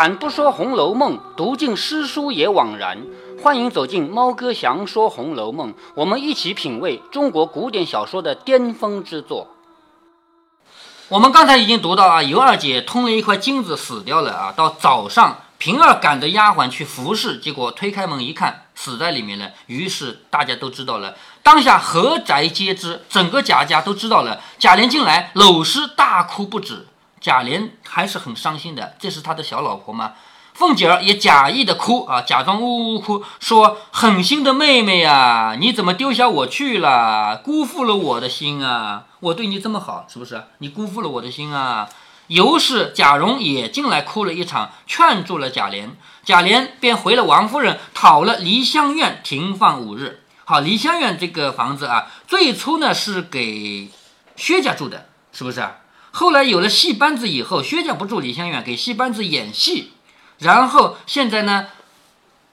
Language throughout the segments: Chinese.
开坛不说《红楼梦》，读尽诗书也枉然。欢迎走进猫哥祥说《红楼梦》，我们一起品味中国古典小说的巅峰之作。我们刚才已经读到啊，尤二姐通了一块金子死掉了啊。到早上，平儿赶着丫鬟去服侍，结果推开门一看，死在里面了。于是大家都知道了，当下何宅皆知，整个贾家都知道了。贾琏进来，搂尸大哭不止。贾琏还是很伤心的，这是他的小老婆吗？凤姐儿也假意的哭啊，假装呜呜哭，说：“狠心的妹妹呀，你怎么丢下我去了？辜负了我的心啊！我对你这么好，是不是？你辜负了我的心啊！”尤氏、贾蓉也进来哭了一场，劝住了贾琏。贾琏便回了王夫人，讨了梨香院停放五日。好，梨香院这个房子啊，最初呢是给薛家住的，是不是？后来有了戏班子以后，薛家不住梨香院，给戏班子演戏。然后现在呢，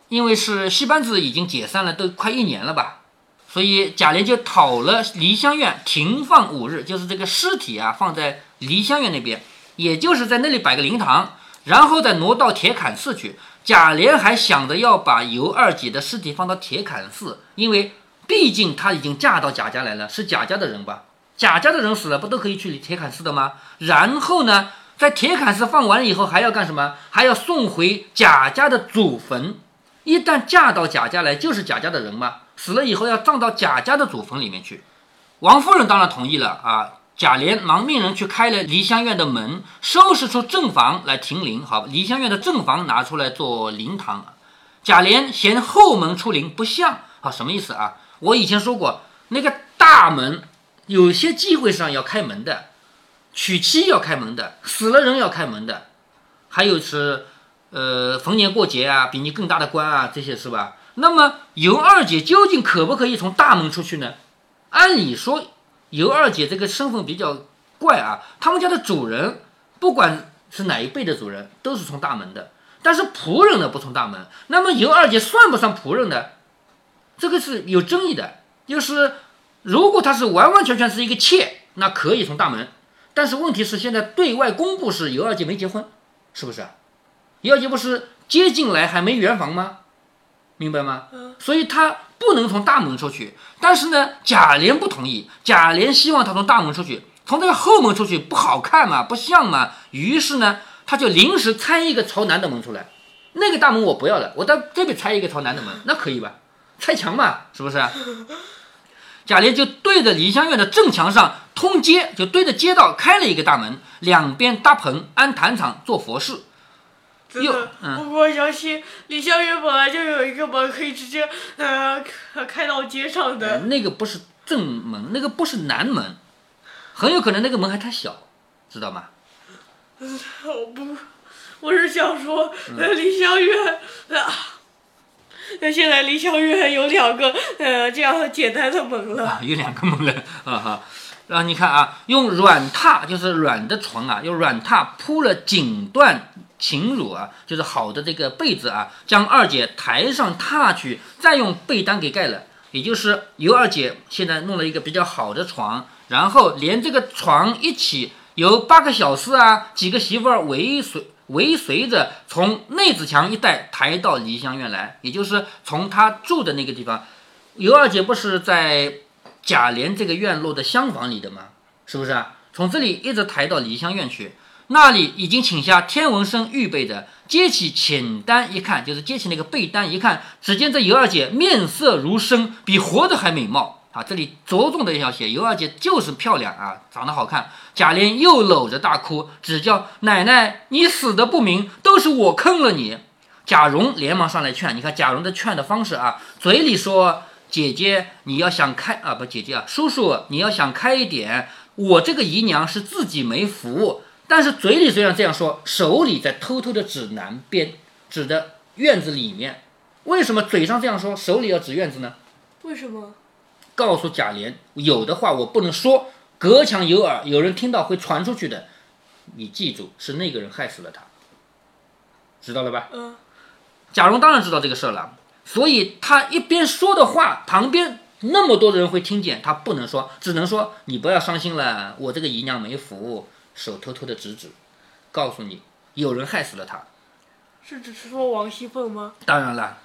因为是戏班子已经解散了，都快一年了吧，所以贾琏就讨了梨香院停放五日，就是这个尸体啊放在梨香院那边，也就是在那里摆个灵堂，然后再挪到铁槛寺去。贾琏还想着要把尤二姐的尸体放到铁槛寺，因为毕竟她已经嫁到贾家来了，是贾家的人吧？贾家的人死了不都可以去铁槛寺的吗？然后呢？在铁槛寺放完了以后，还要干什么？还要送回贾家的祖坟。一旦嫁到贾家来，就是贾家的人嘛。死了以后要葬到贾家的祖坟里面去。王夫人当然同意了啊。贾琏忙命人去开了梨香院的门，收拾出正房来停灵。好，梨香院的正房拿出来做灵堂。贾琏嫌后门出灵不像，好，什么意思啊？我以前说过，那个大门有些机会上要开门的。娶妻要开门的，死了人要开门的，还有是，呃，逢年过节啊，比你更大的官啊，这些是吧？那么尤二姐究竟可不可以从大门出去呢？按理说，尤二姐这个身份比较怪啊，他们家的主人，不管是哪一辈的主人，都是从大门的，但是仆人呢不从大门。那么尤二姐算不算仆人呢？这个是有争议的。就是如果他是完完全全是一个妾，那可以从大门。但是问题是，现在对外公布是尤二姐没结婚，是不是？尤二姐不是接进来还没圆房吗？明白吗？所以他不能从大门出去。但是呢，贾琏不同意，贾琏希望他从大门出去，从这个后门出去不好看嘛，不像嘛。于是呢，他就临时拆一个朝南的门出来，那个大门我不要了，我到这边拆一个朝南的门，那可以吧？拆墙嘛，是不是？贾琏就对着梨香院的正墙上通街，就对着街道开了一个大门，两边搭棚安坛场做佛事。又，嗯，我想起梨香院本来就有一个门可以直接呃开到街上的。那个不是正门，那个不是南门，很有可能那个门还太小，知道吗？我不，我是想说梨香院啊。那现在梨香院有两个呃这样简单的门了，有两个门了啊哈。然后你看啊，用软榻就是软的床啊，用软榻铺了锦缎琴褥啊，就是好的这个被子啊，将二姐抬上榻去，再用被单给盖了。也就是尤二姐现在弄了一个比较好的床，然后连这个床一起由八个小厮啊，几个媳妇儿围随。尾随着从内子墙一带抬到梨香院来，也就是从他住的那个地方。尤二姐不是在贾琏这个院落的厢房里的吗？是不是啊？从这里一直抬到梨香院去，那里已经请下天文生预备着。揭起浅单一看，就是揭起那个被单一看，只见这尤二姐面色如生，比活的还美貌。啊，这里着重的要写，尤二姐就是漂亮啊，长得好看。贾琏又搂着大哭，只叫奶奶，你死的不明，都是我坑了你。贾蓉连忙上来劝，你看贾蓉的劝的方式啊，嘴里说姐姐你要想开啊，不姐姐啊，叔叔你要想开一点。我这个姨娘是自己没福，但是嘴里虽然这样说，手里在偷偷的指南边，指的院子里面。为什么嘴上这样说，手里要指院子呢？为什么？告诉贾琏，有的话我不能说，隔墙有耳，有人听到会传出去的。你记住，是那个人害死了他，知道了吧？嗯。贾蓉当然知道这个事儿了，所以他一边说的话，旁边那么多的人会听见，他不能说，只能说你不要伤心了，我这个姨娘没福，手偷偷的指指，告诉你，有人害死了他。是只是说王熙凤吗？当然了，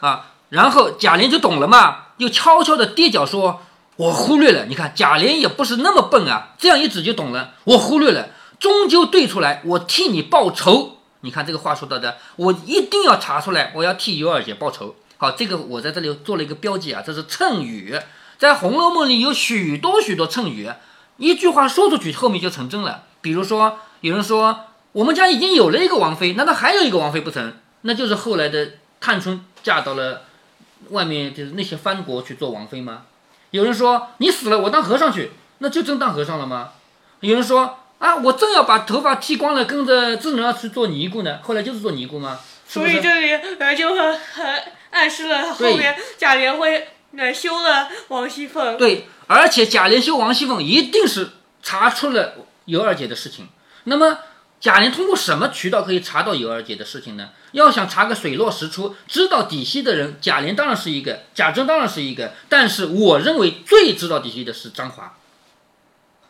啊，然后贾琏就懂了嘛，又悄悄的跌脚说：“我忽略了。你看贾琏也不是那么笨啊，这样一指就懂了。我忽略了，终究对出来，我替你报仇。你看这个话说到的，我一定要查出来，我要替尤二姐报仇。好，这个我在这里做了一个标记啊，这是谶语。在《红楼梦》里有许多许多谶语，一句话说出去，后面就成真了。比如说，有人说我们家已经有了一个王妃，难道还有一个王妃不成？那就是后来的探春嫁到了外面，就是那些藩国去做王妃吗？有人说你死了，我当和尚去，那就真当和尚了吗？有人说啊，我正要把头发剃光了，跟着智能去做尼姑呢，后来就是做尼姑吗？是是？所以这里呃就很很暗示了后面贾琏会呃休了王熙凤。对，而且贾琏休王熙凤一定是查出了尤二姐的事情。那么贾琏通过什么渠道可以查到尤二姐的事情呢？要想查个水落石出，知道底细的人，贾琏当然是一个，贾珍当然是一个，但是我认为最知道底细的是张华，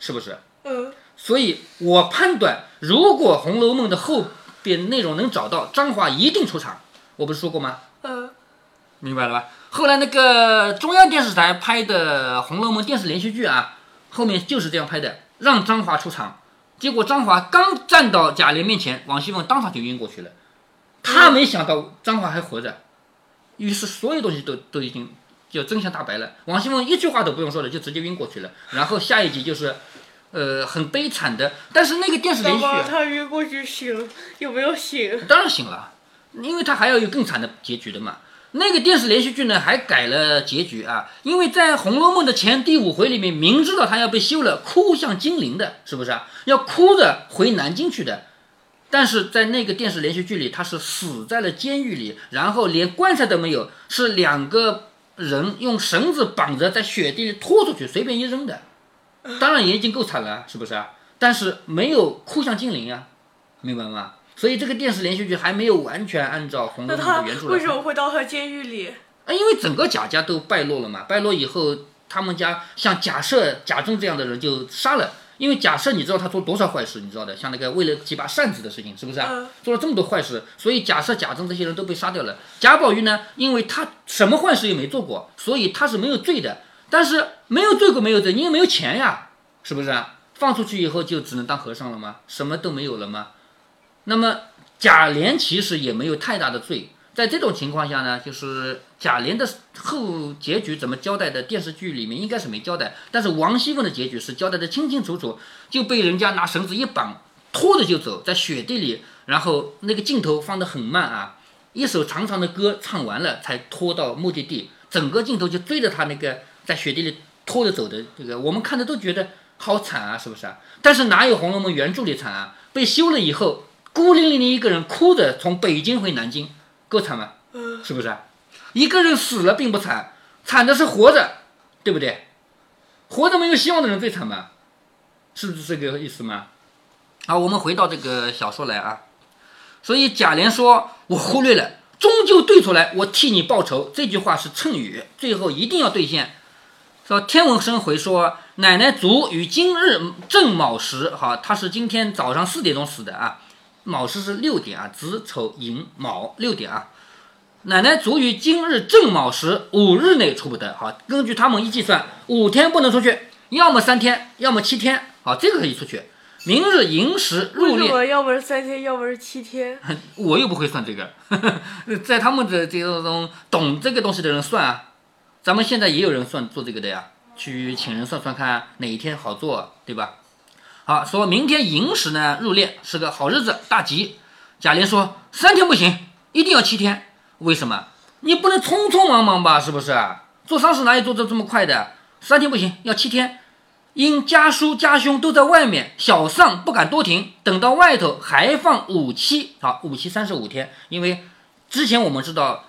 是不是？嗯，所以我判断，如果《红楼梦》的后边内容能找到，张华一定出场。我不是说过吗？嗯，明白了吧？后来那个中央电视台拍的《红楼梦》电视连续剧啊，后面就是这样拍的，让张华出场。结果张华刚站到贾琏面前，王熙凤当场就晕过去了。他没想到张华还活着，于是所有东西都都已经就真相大白了。王熙凤一句话都不用说了，就直接晕过去了。然后下一集就是，呃，很悲惨的。但是那个电视连那续剧啊他晕过去醒有没有醒？当然醒了，因为他还要有更惨的结局的嘛。那个电视连续剧呢，还改了结局啊，因为在《红楼梦》的前第五回里面，明知道他要被休了，哭向金陵的，是不是啊？要哭着回南京去的，但是在那个电视连续剧里，他是死在了监狱里，然后连棺材都没有，是两个人用绳子绑着在雪地里拖出去，随便一扔的。当然也已经够惨了，是不是啊？但是没有哭向金陵啊，明白吗？所以这个电视连续剧还没有完全按照《红楼梦》的原著。为什么会到他监狱里？啊，因为整个贾家都败落了嘛，败落以后，他们家像贾赦、贾政这样的人就杀了。因为贾赦，你知道他做多少坏事，你知道的，像那个为了几把扇子的事情，是不是啊？嗯做了这么多坏事，所以贾赦、贾政这些人都被杀掉了。贾宝玉呢，因为他什么坏事也没做过，所以他是没有罪的。但是没有罪过没有罪，你也没有钱呀，是不是啊？放出去以后就只能当和尚了吗？什么都没有了吗？那么贾琏其实也没有太大的罪，在这种情况下呢，就是贾琏的后结局怎么交代的，电视剧里面应该是没交代，但是王熙凤的结局是交代的清清楚楚，就被人家拿绳子一绑，拖着就走，在雪地里，然后那个镜头放得很慢啊，一首长长的歌唱完了才拖到目的地，整个镜头就追着他那个在雪地里拖着走的这个，我们看的都觉得好惨啊，是不是啊？但是哪有《红楼梦》原著里惨啊？被休了以后，孤零零的一个人哭着从北京回南京，够惨吗？是不是啊？一个人死了并不惨，惨的是活着，对不对？活着没有希望的人最惨嘛，是不是这个意思吗？好，我们回到这个小说来啊。所以贾琏说：“我忽略了，终究对出来，我替你报仇。”这句话是谶语，最后一定要兑现。说天文生回说，奶奶卒于今日正卯时，好，他是今天早上四点钟死的啊。卯时是六点啊，子丑寅卯六点啊。奶奶卒于今日正卯时，五日内出不得。好，根据他们一计算，五天不能出去，要么三天，要么七天。好，这个可以出去。明日寅时入殓，为什么要么是三天，要么是七天？我又不会算这个，在他们的这种懂这个东西的人算啊。咱们现在也有人算做这个的呀，去请人算算看哪一天好做，对吧？好，说明天寅时呢入殓是个好日子，大吉。贾琏说三天不行，一定要七天。为什么？你不能匆匆忙忙吧？是不是？做丧事哪有做的这么快的？三天不行，要七天。因家叔家兄都在外面，小丧不敢多停，等到外头还放五七，好，五七三十五天。因为之前我们知道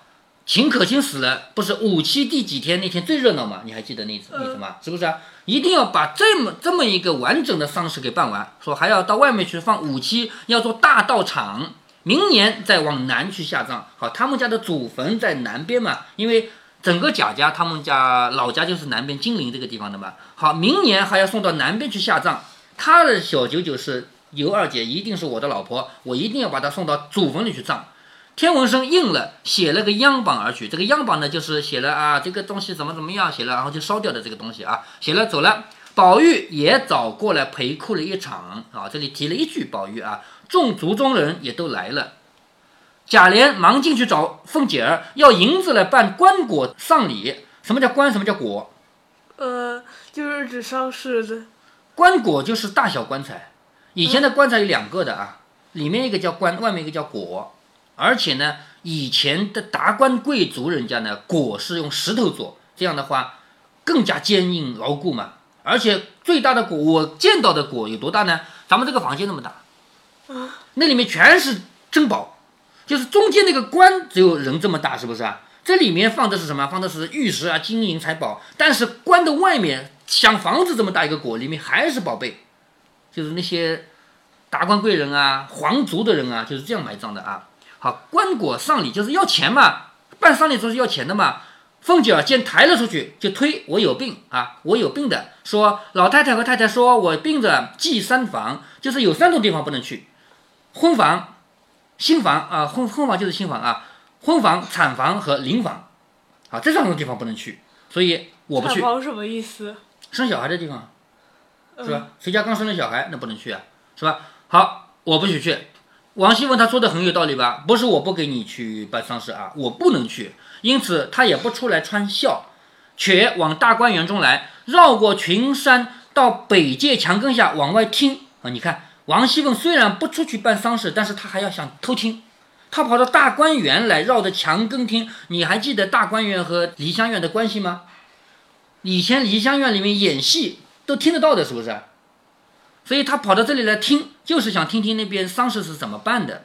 秦可卿死了，不是五七第几天那天最热闹吗？你还记得那次那什么？是不是啊？一定要把这么这么一个完整的丧事给办完，说还要到外面去放五七，要做大道场，明年再往南去下葬。好，他们家的祖坟在南边嘛，因为。整个贾家，他们家老家就是南边金陵这个地方的嘛。好，明年还要送到南边去下葬。他的小九九是尤二姐，一定是我的老婆，我一定要把她送到祖坟里去葬。天文生应了，写了个样榜而去。这个样榜呢，就是写了啊，这个东西怎么怎么样，写了然后就烧掉的这个东西啊，写了走了。宝玉也早过来陪哭了一场啊，这里提了一句宝玉啊，众族中人也都来了。贾琏忙进去找凤姐儿，要银子来办棺椁丧礼。什么叫棺？什么叫椁？呃，就是指丧事的。棺椁就是大小棺材。以前的棺材有两个的啊，里面一个叫棺，外面一个叫椁。而且呢，以前的达官贵族人家呢，椁是用石头做，这样的话更加坚硬牢固嘛。而且最大的椁，我见到的椁有多大呢？咱们这个房间那么大，啊，那里面全是珍宝，就是中间那个棺只有人这么大，是不是啊？这里面放的是什么？放的是玉石啊、金银财宝。但是棺的外面像房子这么大一个椁，里面还是宝贝，就是那些达官贵人啊、皇族的人啊，就是这样埋葬的啊。好，棺椁丧礼就是要钱嘛，办丧礼都是要钱的嘛。凤姐儿见抬了出去，就推我有病啊，我有病的。说老太太和太太说我病着忌三房，就是有三种地方不能去：婚房、新房啊，婚婚房就是新房啊，婚房、产房和灵房，啊，这三种地方不能去，所以我不去。产房什么意思？生小孩的地方是嗯吧？谁家刚生了小孩，那不能去啊，是吧？好，我不许去。王熙凤她说的很有道理吧？不是我不给你去办丧事啊，我不能去，因此她也不出来穿孝，却往大观园中来，绕过群山，到北界墙根下往外听啊。你看，王熙凤虽然不出去办丧事，但是她还要想偷听，她跑到大观园来，绕着墙根听。你还记得大观园和梨香院的关系吗？以前梨香院里面演戏都听得到的，是不是？所以他跑到这里来听，就是想听听那边丧事是怎么办的。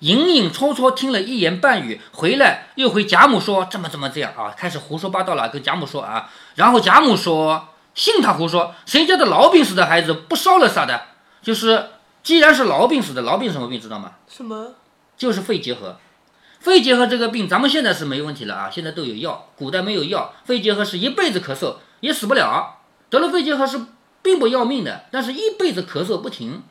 隐隐绰绰听了一言半语，回来又回贾母说这么这么这样啊，开始胡说八道了，跟贾母说啊。然后贾母说信他胡说，谁家的痨病死的孩子不烧了啥的？就是既然是痨病死的，痨病什么病知道吗？什么？就是肺结核。肺结核这个病，咱们现在是没问题了啊，现在都有药。古代没有药，肺结核是一辈子咳嗽也死不了。得了肺结核是并不要命的，但是一辈子咳嗽不停。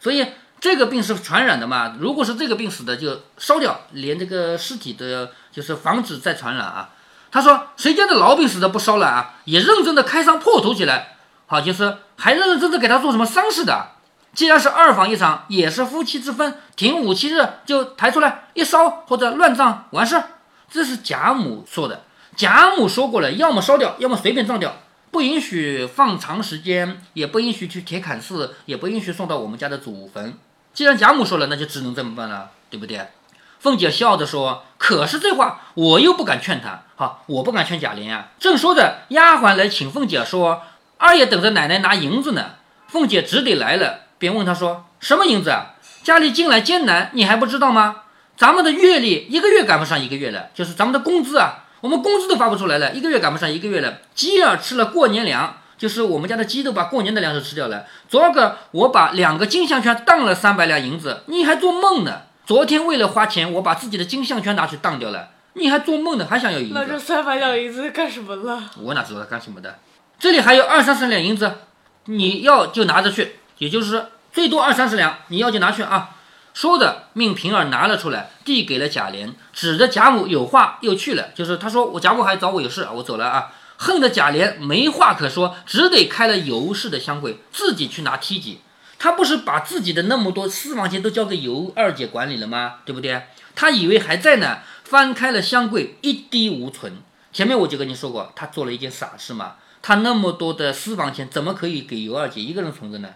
所以这个病是传染的嘛？如果是这个病死的，就烧掉，连这个尸体都要，就是防止再传染啊。他说谁家的痨病死的不烧了啊？也认真的开伤破土起来，好，就是还认认真真给他做什么丧事的。既然是二房一场，也是夫妻之分，停五七日就抬出来一烧或者乱葬完事儿。这是贾母说的，贾母说过了，要么烧掉，要么随便葬掉，不允许放长时间，也不允许去铁槛寺，也不允许送到我们家的祖坟。既然贾母说了，那就只能这么办了，对不对？凤姐笑着说：“可是这话我又不敢劝他，好，我不敢劝贾琏啊。”正说着，丫鬟来请凤姐说：“二爷等着奶奶拿银子呢。”凤姐只得来了。便问她说：“什么银子啊？家里近来艰难，你还不知道吗？咱们的月例一个月赶不上一个月了，就是咱们的工资啊，我们工资都发不出来了，一个月赶不上一个月了。鸡儿吃了过年粮，就是我们家的鸡都把过年的粮食吃掉了。昨儿个我把两个金项圈当了三百两银子，你还做梦呢？昨天为了花钱，我把自己的金项圈拿去当掉了，你还做梦呢？还想要银子？那这三百两银子干什么了？我哪知道他干什么的？这里还有二三十两银子，你要就拿着去。”也就是最多二三十两，你要就拿去啊！说着，命平儿拿了出来，递给了贾琏，指着贾母有话又去了。就是他说我贾母还找我有事啊，我走了啊！恨得贾琏没话可说，只得开了尤氏的香柜，自己去拿梯级。他不是把自己的那么多私房钱都交给尤二姐管理了吗？对不对？他以为还在呢，翻开了香柜，一滴无存。前面我就跟你说过，他做了一件傻事嘛。他那么多的私房钱，怎么可以给尤二姐一个人存着呢？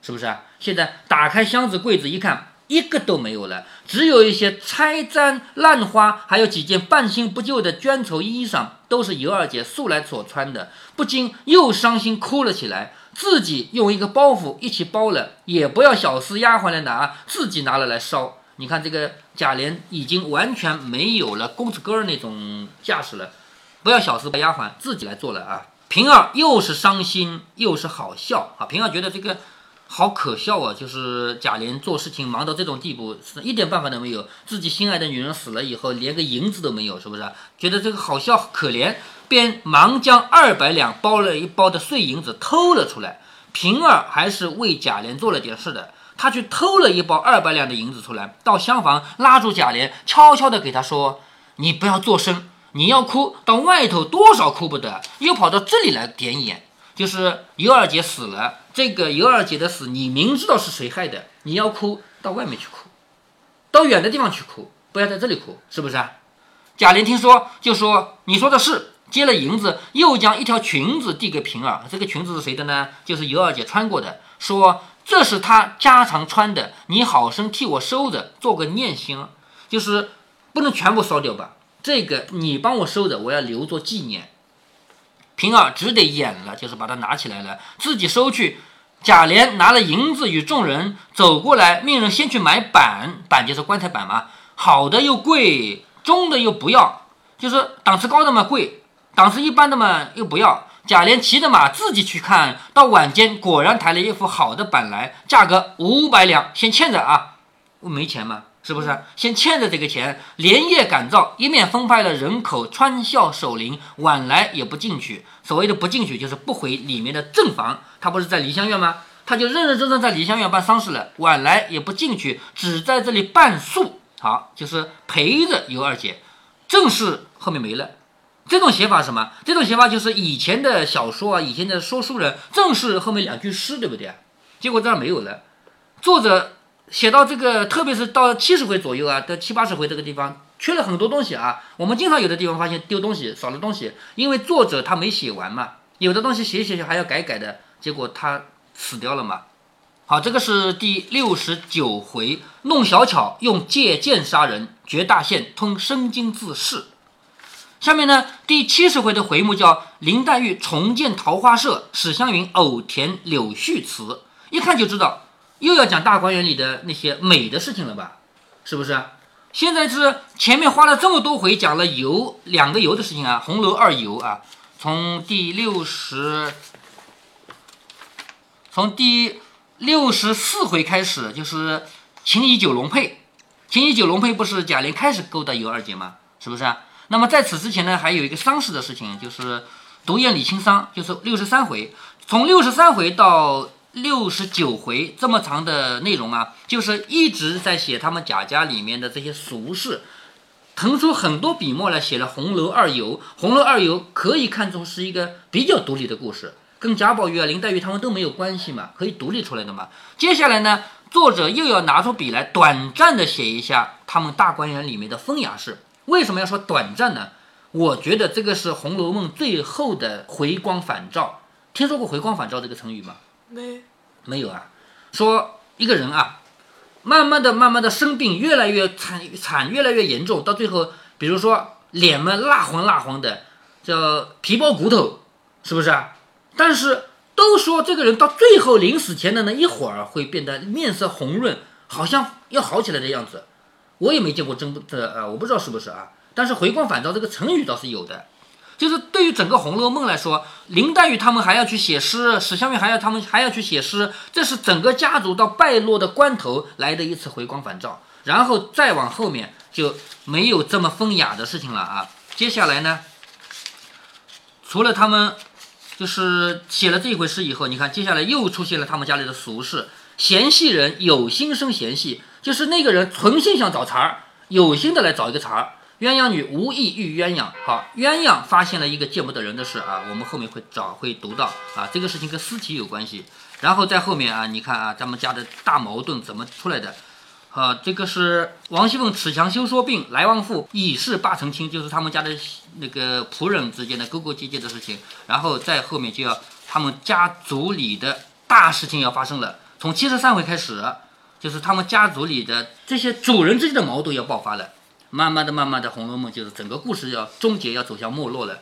是不是啊？现在打开箱子柜子一看，一个都没有了，只有一些拆毡烂花，还有几件半新不旧的绢绸衣裳，都是尤二姐素来所穿的，不禁又伤心哭了起来。自己用一个包袱一起包了，也不要小厮丫鬟来拿，自己拿了来烧。你看这个贾琏已经完全没有了公子哥那种架势了，不要小厮丫鬟自己来做了啊！平儿又是伤心又是好笑啊！平儿觉得这个。好可笑啊！就是贾琏做事情忙到这种地步，是一点办法都没有。自己心爱的女人死了以后，连个银子都没有，是不是？觉得这个好笑可怜，便忙将二百两包了一包的碎银子偷了出来，平儿还是为贾琏做了点事的。他去偷了一包二百两的银子出来，到厢房拉住贾琏，悄悄地给他说：“你不要作声，你要哭到外头多少哭不得，又跑到这里来点眼。就是尤二姐死了，这个尤二姐的死，你明知道是谁害的，你要哭到外面去哭，到远的地方去哭，不要在这里哭，是不是啊？”贾琏听说，就说：“你说的是。”接了银子，又将一条裙子递给平儿。这个裙子是谁的呢？就是尤二姐穿过的，说。这是她家常穿的，你好生替我收着，做个念心，就是不能全部烧掉吧？这个你帮我收着，我要留作纪念。平儿只得演了，就是把它拿起来了，自己收去。贾琏拿了银子与众人走过来，命人先去买板，板就是棺材板嘛，好的又贵，中的又不要，就是档次高的嘛贵，档次一般的嘛又不要。贾琏骑着马自己去看，到晚间果然抬了一副好的板来，价格五百两，先欠着啊！我没钱嘛，是不是？先欠着这个钱，连夜赶造，一面分派了人口穿孝守灵，晚来也不进去。所谓的不进去，就是不回里面的正房。他不是在梨香院吗？他就认认真真在梨香院办丧事了，晚来也不进去，只在这里办宿。好，就是陪着尤二姐。正是后面没了。这种写法什么？这种写法就是以前的小说啊，以前的说书人正是后面两句诗，对不对？结果这儿没有了。作者写到这个，特别是到七十回左右啊，到七八十回这个地方，缺了很多东西啊。我们经常有的地方发现丢东西，少了东西，因为作者他没写完嘛。有的东西写写写还要改改的，结果他死掉了嘛。好，这个是第六十九回，弄小巧用借剑杀人，绝大限通生津自噬。下面呢，第七十回的回目叫林黛玉重建桃花社，史湘云偶填柳絮词。一看就知道又要讲大观园里的那些美的事情了吧？是不是？现在是前面花了这么多回讲了游两个游的事情啊，红楼二游啊，从第六十，从第六十四回开始就是情谊九龙配，情谊九龙配不是贾琏开始勾搭尤二姐吗？是不是？那么在此之前呢，还有一个丧事的事情，就是独宴李清桑，就是六十三回，从六十三回到六十九回这么长的内容啊，就是一直在写他们贾家里面的这些俗事，腾出很多笔墨来写了《红楼二游》。《红楼二游》可以看作是一个比较独立的故事，跟贾宝玉啊、林黛玉他们都没有关系嘛，可以独立出来的嘛。接下来呢，作者又要拿出笔来，短暂的写一下他们大观园里面的风雅事。为什么要说短暂呢？我觉得这个是《红楼梦》最后的回光返照。听说过“回光返照”这个成语吗？没，没有啊。说一个人啊，慢慢的、慢慢的生病，越来越惨惨，越来越严重，到最后，比如说脸嘛蜡黄蜡黄的，叫皮包骨头，是不是啊？但是都说这个人到最后临死前的那一会儿会变得面色红润，好像要好起来的样子。我也没见过真的，呃，我不知道是不是啊。但是回光返照这个成语倒是有的，就是对于整个《红楼梦》来说，林黛玉他们还要去写诗，史湘云还要他们还要去写诗，这是整个家族到败落的关头来的一次回光返照。然后再往后面就没有这么风雅的事情了啊。接下来呢，除了他们就是写了这一回诗以后，你看接下来又出现了他们家里的俗事，嫌隙人有心生嫌隙。就是那个人存心想找茬儿，有心的来找一个茬儿。鸳鸯女无意遇鸳鸯，好，鸳鸯发现了一个见不得人的事啊，我们后面会找会读到啊，这个事情跟尸体有关系。然后在后面啊，你看啊，咱们家的大矛盾怎么出来的？好，这个是王熙凤恃强休说病，来旺妇以势罢成亲，就是他们家的那个仆人之间的勾勾结结的事情。然后在后面就要他们家族里的大事情要发生了，从七十三回开始。就是他们家族里的这些主人之间的矛盾要爆发了，慢慢的、慢慢的，《红楼梦》就是整个故事要终结，要走向没落了。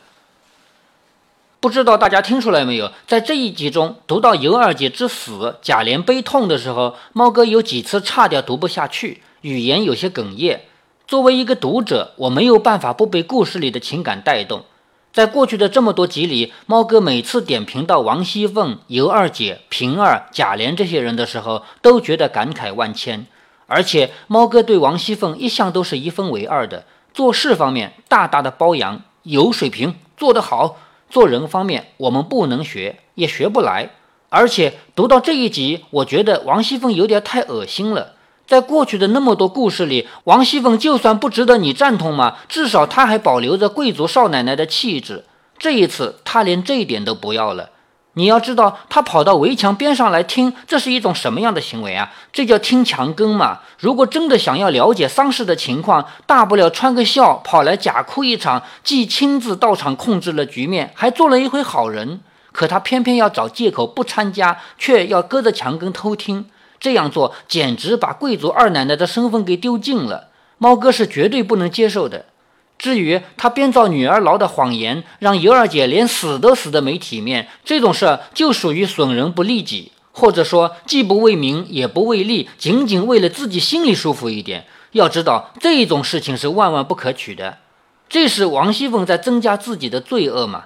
不知道大家听出来没有？在这一集中，读到尤二姐之死，贾琏悲痛的时候，猫哥有几次差点读不下去，语言有些哽咽。作为一个读者，我没有办法不被故事里的情感带动。在过去的这么多集里，猫哥每次点评到王熙凤、尤二姐、平儿、贾琏这些人的时候，都觉得感慨万千。而且，猫哥对王熙凤一向都是一分为二的，做事方面大大的包养，有水平，做得好；做人方面，我们不能学，也学不来。而且读到这一集，我觉得王熙凤有点太恶心了。在过去的那么多故事里，王熙凤就算不值得你赞同嘛，至少她还保留着贵族少奶奶的气质。这一次，她连这一点都不要了。你要知道，他跑到围墙边上来听，这是一种什么样的行为啊？这叫听墙根嘛。如果真的想要了解丧事的情况，大不了穿个孝，跑来假哭一场，既亲自到场控制了局面，还做了一回好人。可他偏偏要找借口不参加，却要隔着墙根偷听。这样做简直把贵族二奶奶的身份给丢尽了，猫哥是绝对不能接受的。至于他编造女儿痨的谎言，让尤二姐连死都死得没体面，这种事儿就属于损人不利己，或者说既不为民也不为利，仅仅为了自己心里舒服一点。要知道这种事情是万万不可取的，这是王熙凤在增加自己的罪恶嘛？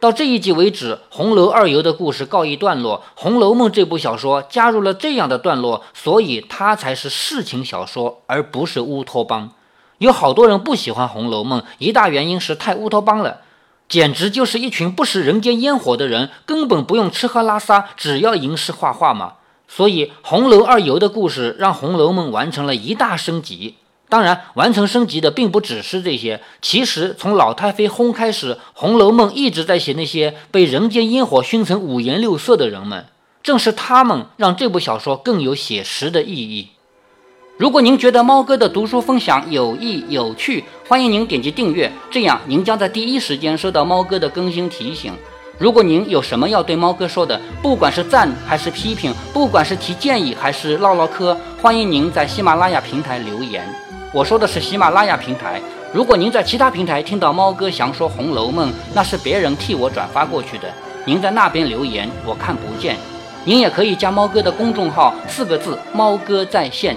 到这一集为止，红楼二游的故事告一段落，《红楼梦》这部小说加入了这样的段落，所以它才是世情小说，而不是乌托邦。有好多人不喜欢《红楼梦》，一大原因是太乌托邦了，简直就是一群不食人间烟火的人，根本不用吃喝拉撒，只要吟诗画画嘛。所以，红楼二游的故事让《红楼梦》完成了一大升级。当然，完成升级的并不只是这些。其实，从老太妃轰开始，《红楼梦》一直在写那些被人间烟火熏成五颜六色的人们。正是他们让这部小说更有写实的意义。如果您觉得猫哥的读书分享有益有趣，欢迎您点击订阅，这样您将在第一时间收到猫哥的更新提醒。如果您有什么要对猫哥说的，不管是赞还是批评，不管是提建议还是唠唠嗑，欢迎您在喜马拉雅平台留言。我说的是喜马拉雅平台。如果您在其他平台听到猫哥详说《红楼梦》，那是别人替我转发过去的。您在那边留言，我看不见。您也可以加猫哥的公众号，四个字“猫哥在线”。